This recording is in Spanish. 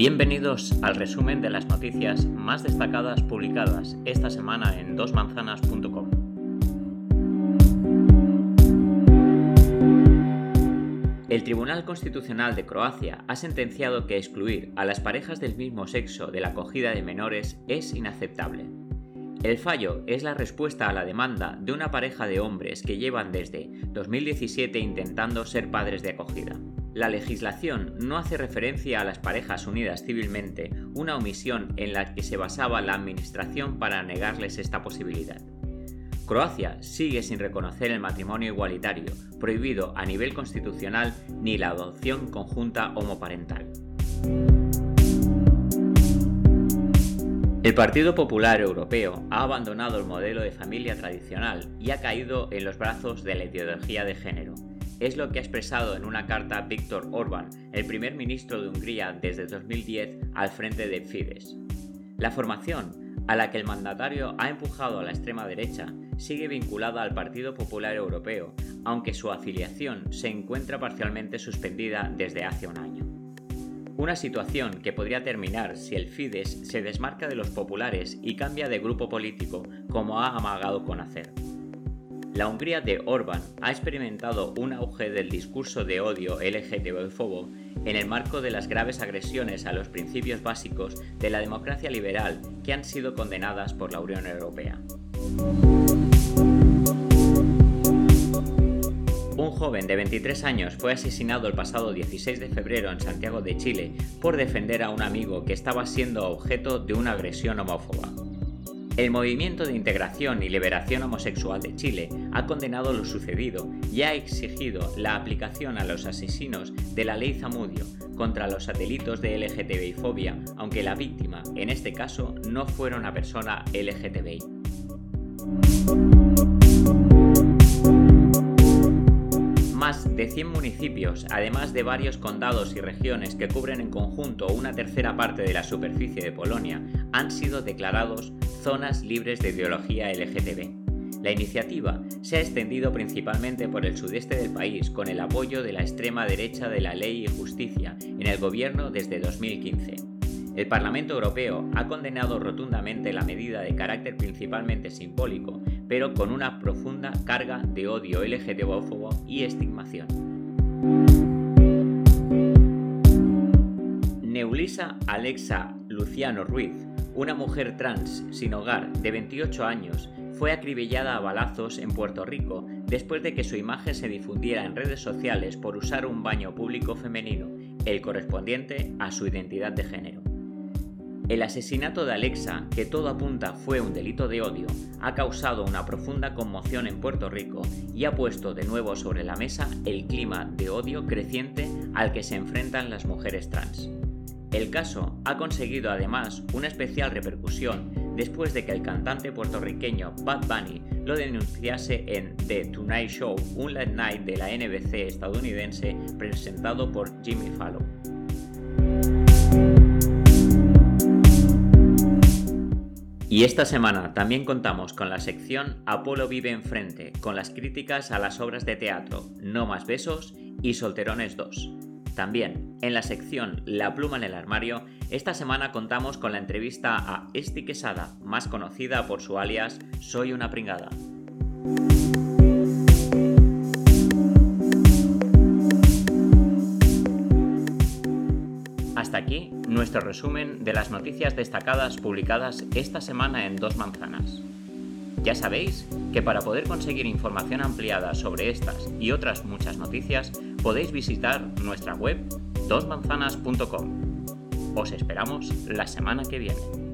Bienvenidos al resumen de las noticias más destacadas publicadas esta semana en dosmanzanas.com. El Tribunal Constitucional de Croacia ha sentenciado que excluir a las parejas del mismo sexo de la acogida de menores es inaceptable. El fallo es la respuesta a la demanda de una pareja de hombres que llevan desde 2017 intentando ser padres de acogida. La legislación no hace referencia a las parejas unidas civilmente, una omisión en la que se basaba la Administración para negarles esta posibilidad. Croacia sigue sin reconocer el matrimonio igualitario, prohibido a nivel constitucional ni la adopción conjunta homoparental. El Partido Popular Europeo ha abandonado el modelo de familia tradicional y ha caído en los brazos de la ideología de género es lo que ha expresado en una carta Víctor Orbán, el primer ministro de Hungría desde 2010 al frente de Fidesz. La formación, a la que el mandatario ha empujado a la extrema derecha, sigue vinculada al Partido Popular Europeo, aunque su afiliación se encuentra parcialmente suspendida desde hace un año. Una situación que podría terminar si el Fidesz se desmarca de los populares y cambia de grupo político, como ha amagado con hacer. La Hungría de Orbán ha experimentado un auge del discurso de odio LGTB-fobo en el marco de las graves agresiones a los principios básicos de la democracia liberal que han sido condenadas por la Unión Europea. Un joven de 23 años fue asesinado el pasado 16 de febrero en Santiago de Chile por defender a un amigo que estaba siendo objeto de una agresión homófoba. El Movimiento de Integración y Liberación Homosexual de Chile ha condenado lo sucedido y ha exigido la aplicación a los asesinos de la ley Zamudio contra los satélitos de LGTBI fobia, aunque la víctima, en este caso, no fuera una persona LGTBI. Más de 100 municipios, además de varios condados y regiones que cubren en conjunto una tercera parte de la superficie de Polonia, han sido declarados zonas libres de ideología LGTB. La iniciativa se ha extendido principalmente por el sudeste del país con el apoyo de la extrema derecha de la Ley y Justicia en el gobierno desde 2015. El Parlamento Europeo ha condenado rotundamente la medida de carácter principalmente simbólico, pero con una profunda carga de odio LGTBófobo y estigmación. Neulisa Alexa Luciano Ruiz, una mujer trans sin hogar de 28 años fue acribillada a balazos en Puerto Rico después de que su imagen se difundiera en redes sociales por usar un baño público femenino, el correspondiente a su identidad de género. El asesinato de Alexa, que todo apunta fue un delito de odio, ha causado una profunda conmoción en Puerto Rico y ha puesto de nuevo sobre la mesa el clima de odio creciente al que se enfrentan las mujeres trans. El caso ha conseguido además una especial repercusión después de que el cantante puertorriqueño Bad Bunny lo denunciase en The Tonight Show, un late night de la NBC estadounidense presentado por Jimmy Fallon. Y esta semana también contamos con la sección Apolo vive enfrente, con las críticas a las obras de teatro No más besos y Solterones 2. También, en la sección La pluma en el armario, esta semana contamos con la entrevista a Esti Quesada, más conocida por su alias Soy una pringada. Hasta aquí nuestro resumen de las noticias destacadas publicadas esta semana en Dos Manzanas. Ya sabéis que para poder conseguir información ampliada sobre estas y otras muchas noticias, podéis visitar nuestra web dosmanzanas.com. Os esperamos la semana que viene.